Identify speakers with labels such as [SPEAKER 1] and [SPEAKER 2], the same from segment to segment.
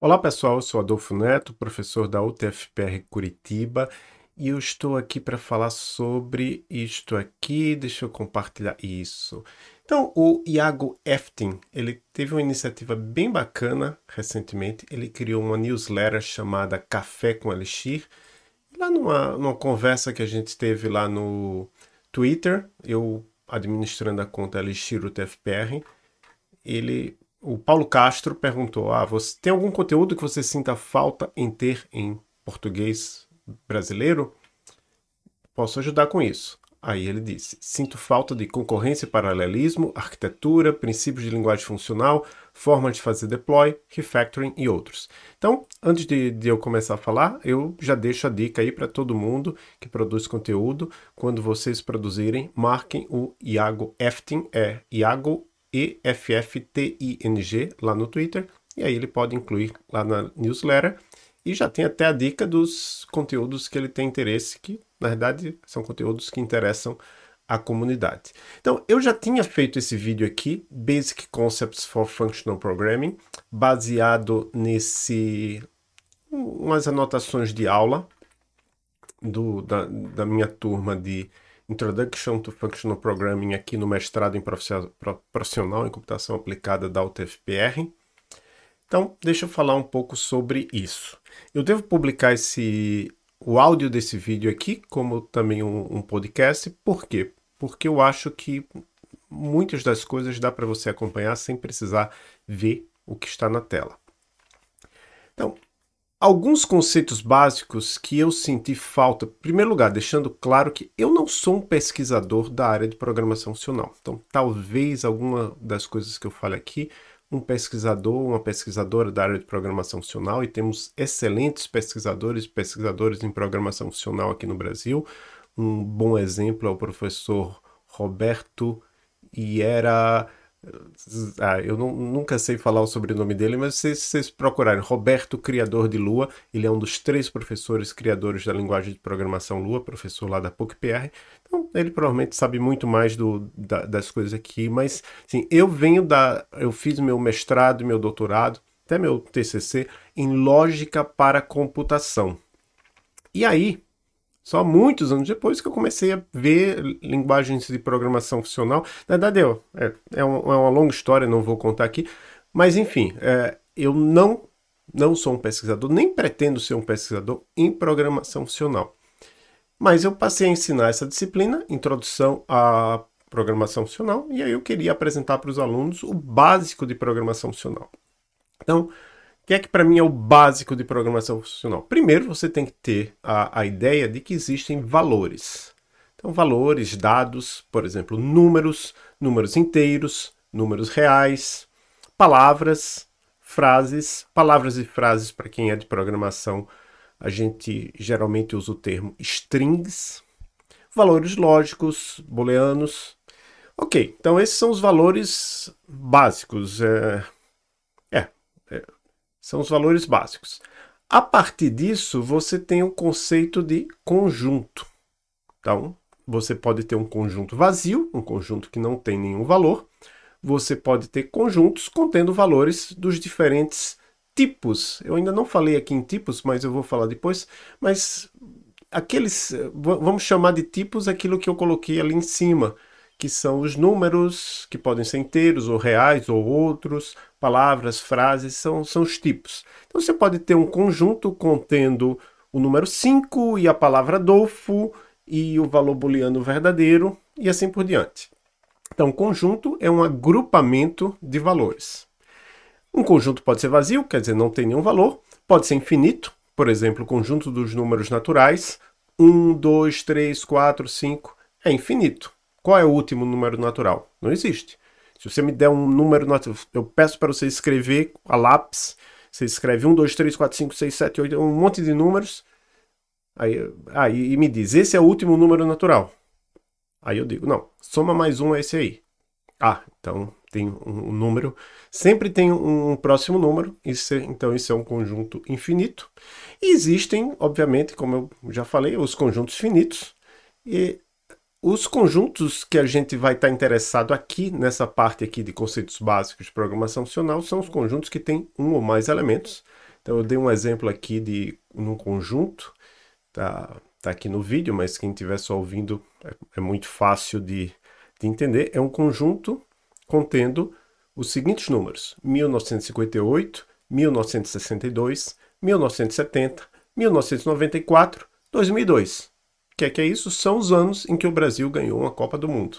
[SPEAKER 1] Olá pessoal, eu sou Adolfo Neto, professor da UTFPR Curitiba e eu estou aqui para falar sobre isto aqui. Deixa eu compartilhar isso. Então, o Iago Eftin, ele teve uma iniciativa bem bacana recentemente. Ele criou uma newsletter chamada Café com Elixir. Lá numa, numa conversa que a gente teve lá no Twitter, eu administrando a conta Elixir UTFPR, ele o Paulo Castro perguntou: Ah, você tem algum conteúdo que você sinta falta em ter em português brasileiro? Posso ajudar com isso. Aí ele disse: Sinto falta de concorrência e paralelismo, arquitetura, princípios de linguagem funcional, forma de fazer deploy, refactoring e outros. Então, antes de, de eu começar a falar, eu já deixo a dica aí para todo mundo que produz conteúdo. Quando vocês produzirem, marquem o Iago Efting, é Iago EFFTING lá no Twitter. E aí ele pode incluir lá na newsletter. E já tem até a dica dos conteúdos que ele tem interesse, que na verdade são conteúdos que interessam a comunidade. Então, eu já tinha feito esse vídeo aqui, Basic Concepts for Functional Programming, baseado nesse umas anotações de aula do, da, da minha turma de Introduction to Functional Programming aqui no mestrado em profissional em computação aplicada da UTFPR. Então, deixa eu falar um pouco sobre isso. Eu devo publicar esse o áudio desse vídeo aqui, como também um, um podcast. Por quê? Porque eu acho que muitas das coisas dá para você acompanhar sem precisar ver o que está na tela. Então, alguns conceitos básicos que eu senti falta. Em primeiro lugar, deixando claro que eu não sou um pesquisador da área de programação funcional. Então, talvez alguma das coisas que eu fale aqui, um pesquisador, uma pesquisadora da área de programação funcional, e temos excelentes pesquisadores e pesquisadores em programação funcional aqui no Brasil. Um bom exemplo é o professor Roberto Iera ah, eu não, nunca sei falar o sobrenome dele, mas se vocês procurarem Roberto Criador de Lua, ele é um dos três professores criadores da linguagem de programação Lua, professor lá da PUC-PR. Então, ele provavelmente sabe muito mais do, da, das coisas aqui, mas sim, eu venho da. Eu fiz meu mestrado e meu doutorado, até meu TCC, em lógica para computação. E aí, só muitos anos depois que eu comecei a ver linguagens de programação funcional. Na verdade, eu, é, é, é uma longa história, não vou contar aqui. Mas, enfim, é, eu não, não sou um pesquisador, nem pretendo ser um pesquisador em programação funcional. Mas eu passei a ensinar essa disciplina, Introdução à Programação Funcional, e aí eu queria apresentar para os alunos o básico de programação funcional. Então, que é que para mim é o básico de programação funcional? Primeiro, você tem que ter a, a ideia de que existem valores. Então, valores, dados, por exemplo, números, números inteiros, números reais, palavras, frases, palavras e frases para quem é de programação, a gente geralmente usa o termo strings, valores lógicos, booleanos. Ok, então esses são os valores básicos. É, são os valores básicos. A partir disso, você tem o conceito de conjunto. Então, você pode ter um conjunto vazio, um conjunto que não tem nenhum valor. Você pode ter conjuntos contendo valores dos diferentes tipos. Eu ainda não falei aqui em tipos, mas eu vou falar depois. Mas aqueles, vamos chamar de tipos aquilo que eu coloquei ali em cima que são os números, que podem ser inteiros ou reais ou outros, palavras, frases, são, são os tipos. Então você pode ter um conjunto contendo o número 5 e a palavra Adolfo e o valor booleano verdadeiro e assim por diante. Então, conjunto é um agrupamento de valores. Um conjunto pode ser vazio, quer dizer, não tem nenhum valor, pode ser infinito, por exemplo, o conjunto dos números naturais, 1, 2, 3, 4, 5, é infinito. Qual é o último número natural? Não existe. Se você me der um número natural, eu peço para você escrever a lápis, você escreve 1, 2, 3, 4, 5, 6, 7, 8, um monte de números, aí, aí me diz, esse é o último número natural. Aí eu digo, não, soma mais um é esse aí. Ah, então tem um, número, sempre tem um, um próximo número, isso é, então isso é um conjunto infinito. E existem, obviamente, como eu já falei, os conjuntos finitos, e os conjuntos que a gente vai estar interessado aqui nessa parte aqui de conceitos básicos de programação funcional são os conjuntos que têm um ou mais elementos. Então eu dei um exemplo aqui de um conjunto, tá, tá aqui no vídeo, mas quem estiver só ouvindo é, é muito fácil de, de entender. É um conjunto contendo os seguintes números: 1958, 1962, 1970, 1994, 2002. Que é que é isso? São os anos em que o Brasil ganhou uma Copa do Mundo.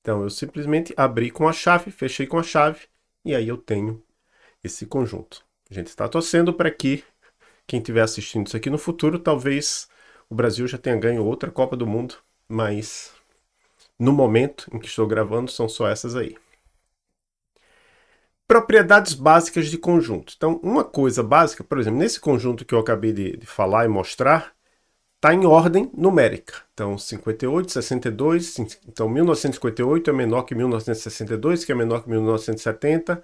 [SPEAKER 1] Então eu simplesmente abri com a chave, fechei com a chave e aí eu tenho esse conjunto. A gente está torcendo para que quem estiver assistindo isso aqui no futuro, talvez o Brasil já tenha ganho outra Copa do Mundo, mas no momento em que estou gravando são só essas aí. Propriedades básicas de conjunto. Então, uma coisa básica, por exemplo, nesse conjunto que eu acabei de, de falar e mostrar, está em ordem numérica. Então, 58, 62, então 1958 é menor que 1962, que é menor que 1970,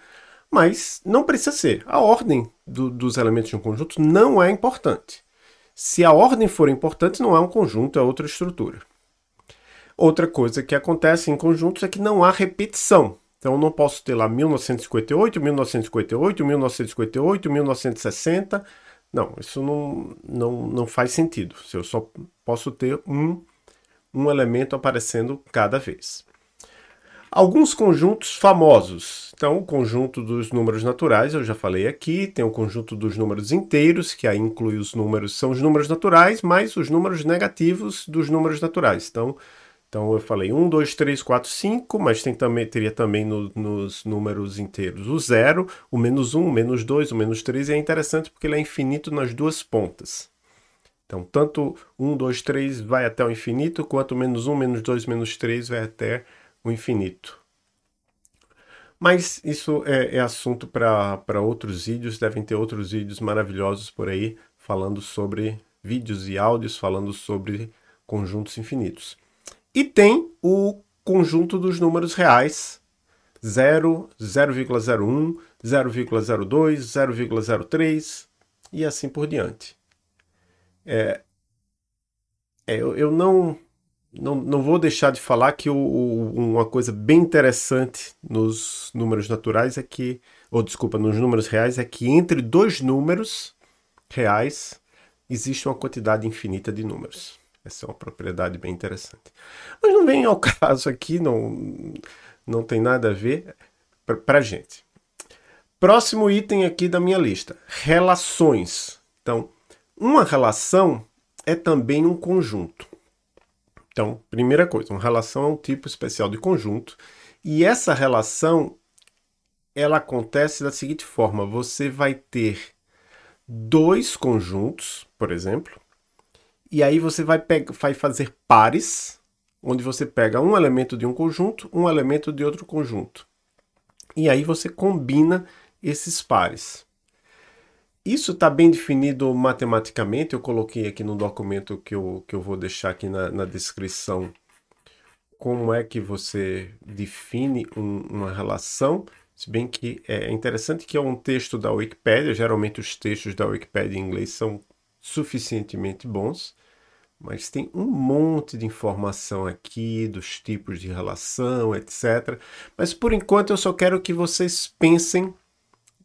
[SPEAKER 1] mas não precisa ser. A ordem do, dos elementos de um conjunto não é importante. Se a ordem for importante, não é um conjunto, é outra estrutura. Outra coisa que acontece em conjuntos é que não há repetição. Então, eu não posso ter lá 1958, 1958, 1958, 1960. Não, isso não, não, não faz sentido. Eu só posso ter um, um elemento aparecendo cada vez. Alguns conjuntos famosos. Então, o conjunto dos números naturais, eu já falei aqui. Tem o conjunto dos números inteiros, que aí inclui os números, são os números naturais, mais os números negativos dos números naturais. Então, então eu falei 1, 2, 3, 4, 5, mas tem também, teria também no, nos números inteiros o 0, o menos 1, o menos 2, o menos 3, e é interessante porque ele é infinito nas duas pontas. Então, tanto 1, 2, 3 vai até o infinito, quanto menos 1, menos 2, menos 3 vai até o infinito. Mas isso é, é assunto para outros vídeos, devem ter outros vídeos maravilhosos por aí, falando sobre vídeos e áudios, falando sobre conjuntos infinitos. E tem o conjunto dos números reais: 0, 0,01, 0,02, 0,03 e assim por diante. É, é, eu, eu não, não, não vou deixar de falar que o, o, uma coisa bem interessante nos números naturais é que, ou desculpa, nos números reais é que entre dois números reais existe uma quantidade infinita de números. Essa é uma propriedade bem interessante. Mas não vem ao caso aqui, não, não tem nada a ver para a gente. Próximo item aqui da minha lista: relações. Então, uma relação é também um conjunto. Então, primeira coisa, uma relação é um tipo especial de conjunto e essa relação ela acontece da seguinte forma: você vai ter dois conjuntos, por exemplo, e aí você vai, vai fazer pares, onde você pega um elemento de um conjunto, um elemento de outro conjunto. E aí você combina esses pares. Isso está bem definido matematicamente. Eu coloquei aqui no documento que eu, que eu vou deixar aqui na, na descrição como é que você define um, uma relação. Se bem que é interessante que é um texto da Wikipedia. Geralmente os textos da Wikipedia em inglês são suficientemente bons mas tem um monte de informação aqui dos tipos de relação, etc. Mas por enquanto eu só quero que vocês pensem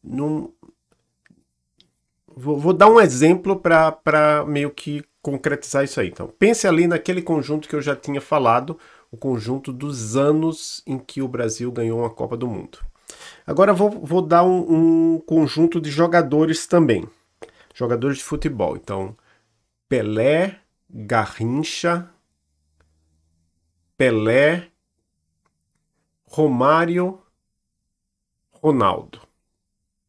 [SPEAKER 1] num. Vou, vou dar um exemplo para meio que concretizar isso aí. Então, pense ali naquele conjunto que eu já tinha falado, o conjunto dos anos em que o Brasil ganhou uma Copa do Mundo. Agora vou, vou dar um, um conjunto de jogadores também. Jogadores de futebol. Então, Pelé, Garrincha, Pelé, Romário, Ronaldo.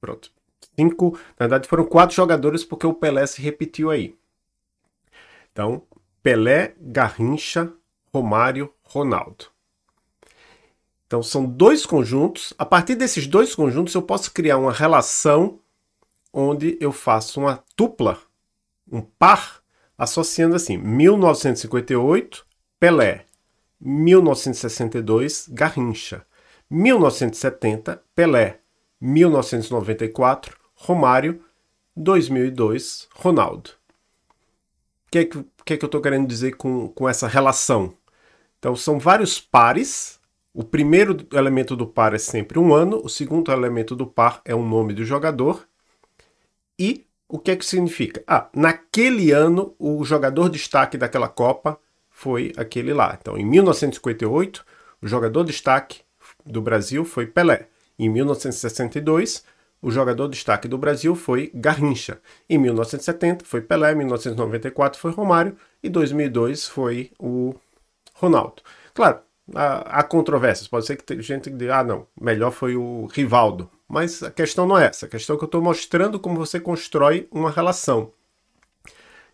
[SPEAKER 1] Pronto. Cinco, na verdade foram quatro jogadores porque o Pelé se repetiu aí. Então, Pelé, Garrincha, Romário, Ronaldo. Então são dois conjuntos. A partir desses dois conjuntos eu posso criar uma relação onde eu faço uma dupla, um par associando assim: 1958, Pelé, 1962, Garrincha, 1970, Pelé, 1994, Romário, 2002, Ronaldo. O que, é que, que, é que eu estou querendo dizer com, com essa relação? Então, são vários pares. O primeiro elemento do par é sempre um ano, o segundo elemento do par é o nome do jogador, e o que é que significa? Ah, naquele ano o jogador destaque daquela Copa foi aquele lá. Então, em 1958, o jogador destaque do Brasil foi Pelé. Em 1962, o jogador destaque do Brasil foi Garrincha. Em 1970 foi Pelé, em 1994 foi Romário e 2002 foi o Ronaldo. Claro, há, há controvérsias. Pode ser que tenha gente que diga, ah, não, melhor foi o Rivaldo. Mas a questão não é essa. A questão é que eu estou mostrando como você constrói uma relação.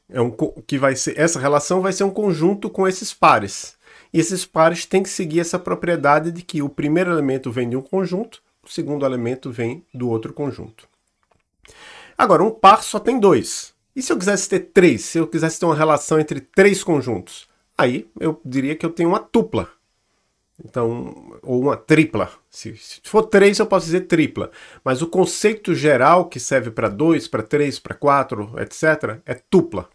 [SPEAKER 1] É um, que vai ser, essa relação vai ser um conjunto com esses pares. E esses pares têm que seguir essa propriedade de que o primeiro elemento vem de um conjunto o segundo elemento vem do outro conjunto. Agora, um par só tem dois. E se eu quisesse ter três? Se eu quisesse ter uma relação entre três conjuntos? Aí eu diria que eu tenho uma tupla. Então, ou uma tripla. Se, se for três, eu posso dizer tripla. Mas o conceito geral que serve para dois, para três, para quatro, etc., é tupla.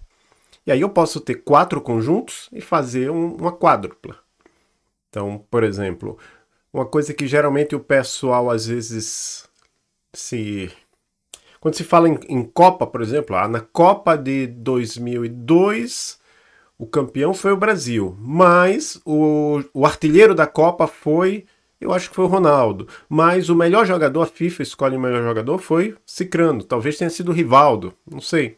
[SPEAKER 1] E aí eu posso ter quatro conjuntos e fazer um, uma quádrupla. Então, por exemplo, uma coisa que geralmente o pessoal às vezes se. Quando se fala em, em Copa, por exemplo, ah, na Copa de 2002, o campeão foi o Brasil, mas o, o artilheiro da Copa foi, eu acho que foi o Ronaldo, mas o melhor jogador, a FIFA escolhe o melhor jogador, foi Cicrano, talvez tenha sido o Rivaldo, não sei.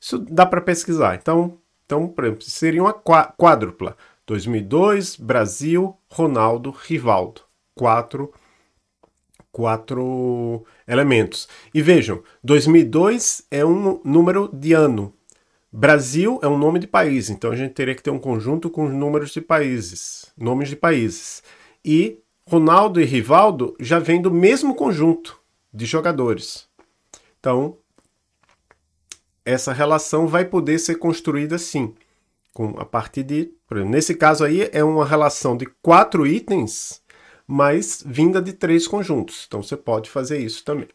[SPEAKER 1] Isso dá para pesquisar. Então, então, por exemplo, seria uma quádrupla. 2002, Brasil, Ronaldo, Rivaldo quatro, quatro elementos. E vejam, 2002 é um número de ano. Brasil é um nome de país, então a gente teria que ter um conjunto com os números de países, nomes de países. E Ronaldo e Rivaldo já vêm do mesmo conjunto de jogadores. Então, essa relação vai poder ser construída assim, com a partir de, exemplo, nesse caso aí é uma relação de quatro itens mas vinda de três conjuntos. Então você pode fazer isso também.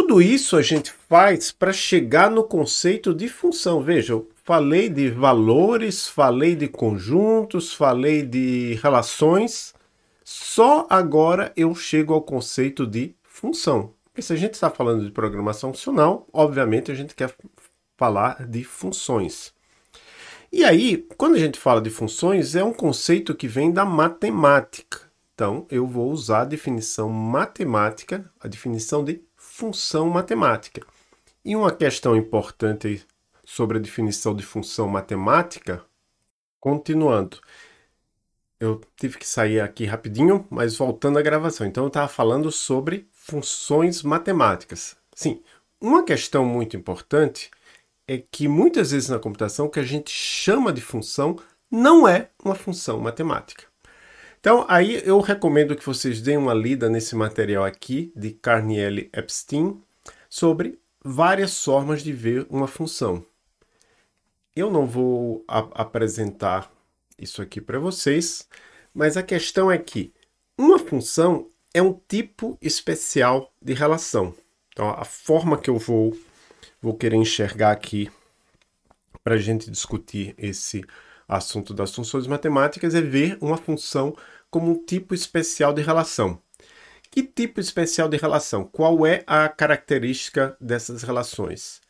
[SPEAKER 1] Tudo isso a gente faz para chegar no conceito de função. Veja, eu falei de valores, falei de conjuntos, falei de relações. Só agora eu chego ao conceito de função. Porque se a gente está falando de programação funcional, obviamente a gente quer falar de funções. E aí, quando a gente fala de funções, é um conceito que vem da matemática. Então, eu vou usar a definição matemática, a definição de função matemática. E uma questão importante sobre a definição de função matemática, continuando. Eu tive que sair aqui rapidinho, mas voltando à gravação. Então, eu estava falando sobre funções matemáticas. Sim, uma questão muito importante é que muitas vezes na computação o que a gente chama de função não é uma função matemática. Então, aí eu recomendo que vocês deem uma lida nesse material aqui de Carnielli Epstein sobre várias formas de ver uma função. Eu não vou apresentar isso aqui para vocês, mas a questão é que uma função é um tipo especial de relação. Então, a forma que eu vou vou querer enxergar aqui para a gente discutir esse assunto das funções matemáticas é ver uma função como um tipo especial de relação. Que tipo especial de relação? Qual é a característica dessas relações?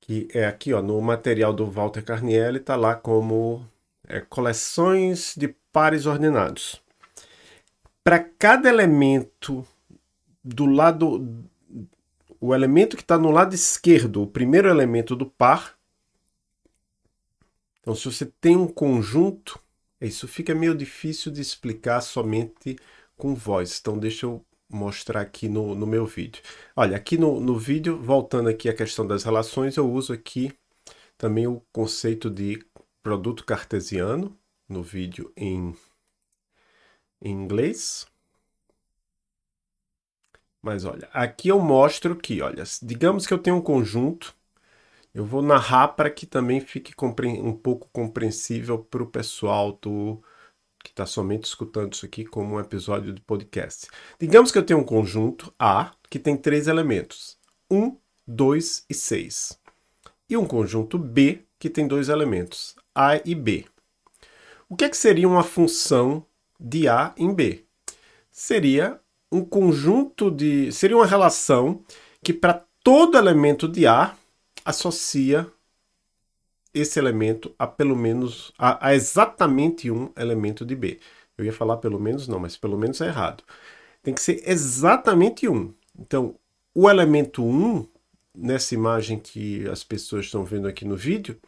[SPEAKER 1] Que é aqui ó, no material do Walter Carnielli, está lá como é, coleções de pares ordenados. Para cada elemento do lado o elemento que está no lado esquerdo, o primeiro elemento do par. Então, se você tem um conjunto, isso fica meio difícil de explicar somente com voz. Então, deixa eu mostrar aqui no, no meu vídeo. Olha, aqui no, no vídeo, voltando aqui à questão das relações, eu uso aqui também o conceito de produto cartesiano no vídeo em, em inglês. Mas olha, aqui eu mostro que, olha, digamos que eu tenho um conjunto, eu vou narrar para que também fique um pouco compreensível para o pessoal do, que está somente escutando isso aqui como um episódio de podcast. Digamos que eu tenho um conjunto A que tem três elementos: 1, 2 e 6. E um conjunto B que tem dois elementos, A e B. O que, é que seria uma função de A em B? Seria um conjunto de. Seria uma relação que, para todo elemento de A associa esse elemento a pelo menos a, a, exatamente um elemento de B. Eu ia falar pelo menos não, mas pelo menos é errado. Tem que ser exatamente um. Então, o elemento 1, nessa imagem que as pessoas estão vendo aqui no vídeo,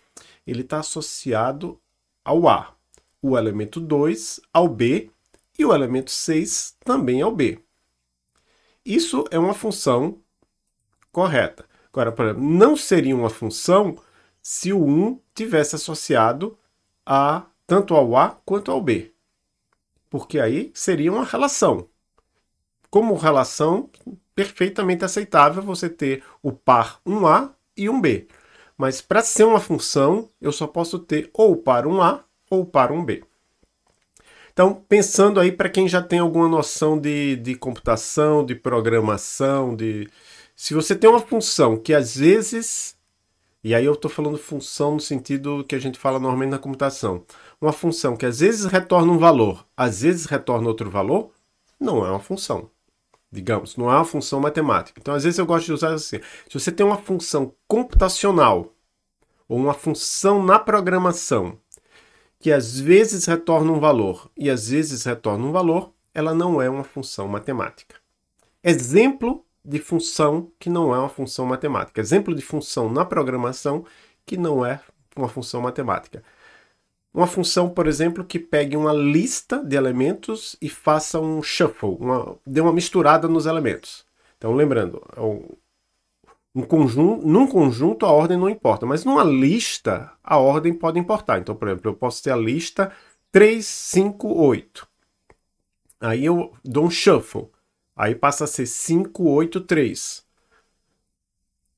[SPEAKER 1] ele está associado ao A. O elemento 2 ao B e o elemento 6 também ao B. Isso é uma função correta. Agora, por exemplo, não seria uma função se o 1 tivesse associado a tanto ao A quanto ao B. Porque aí seria uma relação. Como relação perfeitamente aceitável você ter o par 1A e 1B. Mas para ser uma função, eu só posso ter ou par 1A ou par 1B. Então, pensando aí para quem já tem alguma noção de, de computação, de programação, de. Se você tem uma função que às vezes e aí eu estou falando função no sentido que a gente fala normalmente na computação. Uma função que às vezes retorna um valor, às vezes retorna outro valor, não é uma função. Digamos, não é uma função matemática. Então, às vezes eu gosto de usar assim. Se você tem uma função computacional ou uma função na programação que às vezes retorna um valor e às vezes retorna um valor, ela não é uma função matemática. Exemplo de função que não é uma função matemática. Exemplo de função na programação que não é uma função matemática. Uma função, por exemplo, que pegue uma lista de elementos e faça um shuffle, uma, dê uma misturada nos elementos. Então, lembrando, é um conjunto, num conjunto a ordem não importa, mas numa lista a ordem pode importar. Então, por exemplo, eu posso ter a lista 3, 5, 8. Aí eu dou um shuffle. Aí passa a ser 5, 8, 3.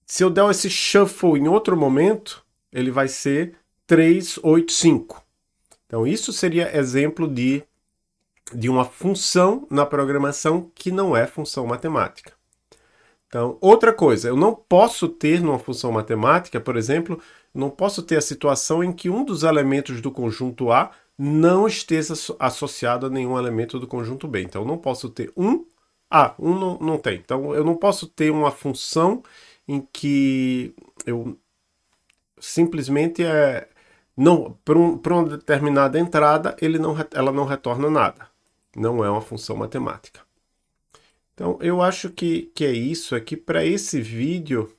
[SPEAKER 1] Se eu der esse shuffle em outro momento, ele vai ser 3, 8, 5. Então, isso seria exemplo de, de uma função na programação que não é função matemática. Então, outra coisa, eu não posso ter numa função matemática, por exemplo, não posso ter a situação em que um dos elementos do conjunto A não esteja associado a nenhum elemento do conjunto B. Então, eu não posso ter um ah, um não, não tem. Então eu não posso ter uma função em que eu simplesmente é não para um, uma determinada entrada ele não, ela não retorna nada. Não é uma função matemática. Então eu acho que, que é isso aqui para esse vídeo.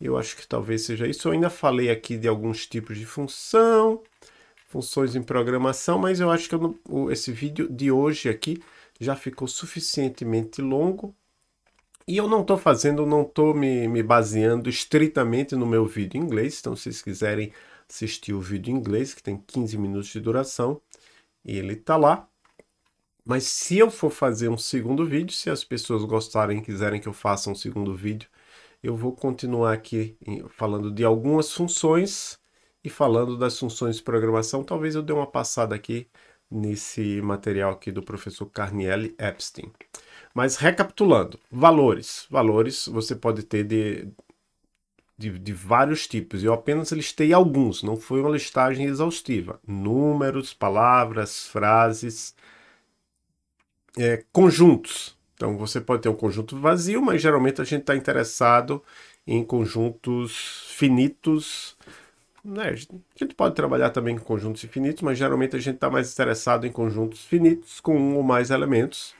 [SPEAKER 1] Eu acho que talvez seja isso. Eu ainda falei aqui de alguns tipos de função, funções em programação, mas eu acho que eu não, esse vídeo de hoje aqui já ficou suficientemente longo e eu não estou fazendo, não estou me, me baseando estritamente no meu vídeo em inglês. Então, se vocês quiserem assistir o vídeo em inglês, que tem 15 minutos de duração, ele está lá. Mas se eu for fazer um segundo vídeo, se as pessoas gostarem e quiserem que eu faça um segundo vídeo, eu vou continuar aqui falando de algumas funções e falando das funções de programação. Talvez eu dê uma passada aqui nesse material aqui do professor Carnielli Epstein. Mas recapitulando, valores. Valores você pode ter de, de, de, vários tipos. Eu apenas listei alguns, não foi uma listagem exaustiva. Números, palavras, frases, é, conjuntos. Então você pode ter um conjunto vazio, mas geralmente a gente está interessado em conjuntos finitos né, a gente pode trabalhar também com conjuntos infinitos, mas geralmente a gente está mais interessado em conjuntos finitos com um ou mais elementos.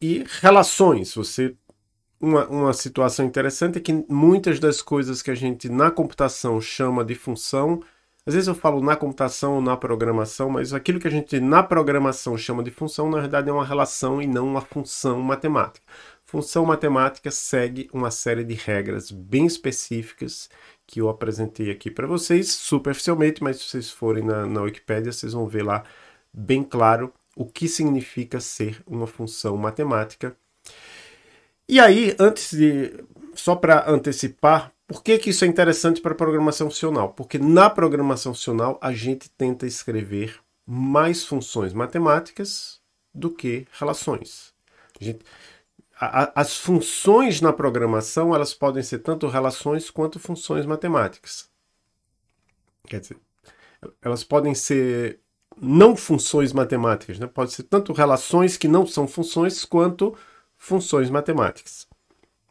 [SPEAKER 1] E relações. Você uma, uma situação interessante é que muitas das coisas que a gente na computação chama de função, às vezes eu falo na computação ou na programação, mas aquilo que a gente na programação chama de função, na verdade é uma relação e não uma função matemática. Função matemática segue uma série de regras bem específicas que eu apresentei aqui para vocês, superficialmente, mas se vocês forem na, na Wikipédia, vocês vão ver lá bem claro o que significa ser uma função matemática. E aí, antes de. Só para antecipar, por que, que isso é interessante para a programação funcional? Porque na programação funcional a gente tenta escrever mais funções matemáticas do que relações. A gente, as funções na programação elas podem ser tanto relações quanto funções matemáticas. Quer dizer, elas podem ser não funções matemáticas, né? pode ser tanto relações que não são funções quanto funções matemáticas.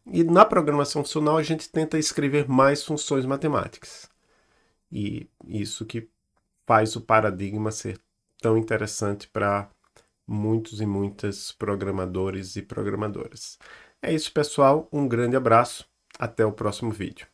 [SPEAKER 1] E na programação funcional a gente tenta escrever mais funções matemáticas. E isso que faz o paradigma ser tão interessante para muitos e muitas programadores e programadoras. É isso, pessoal. Um grande abraço. Até o próximo vídeo.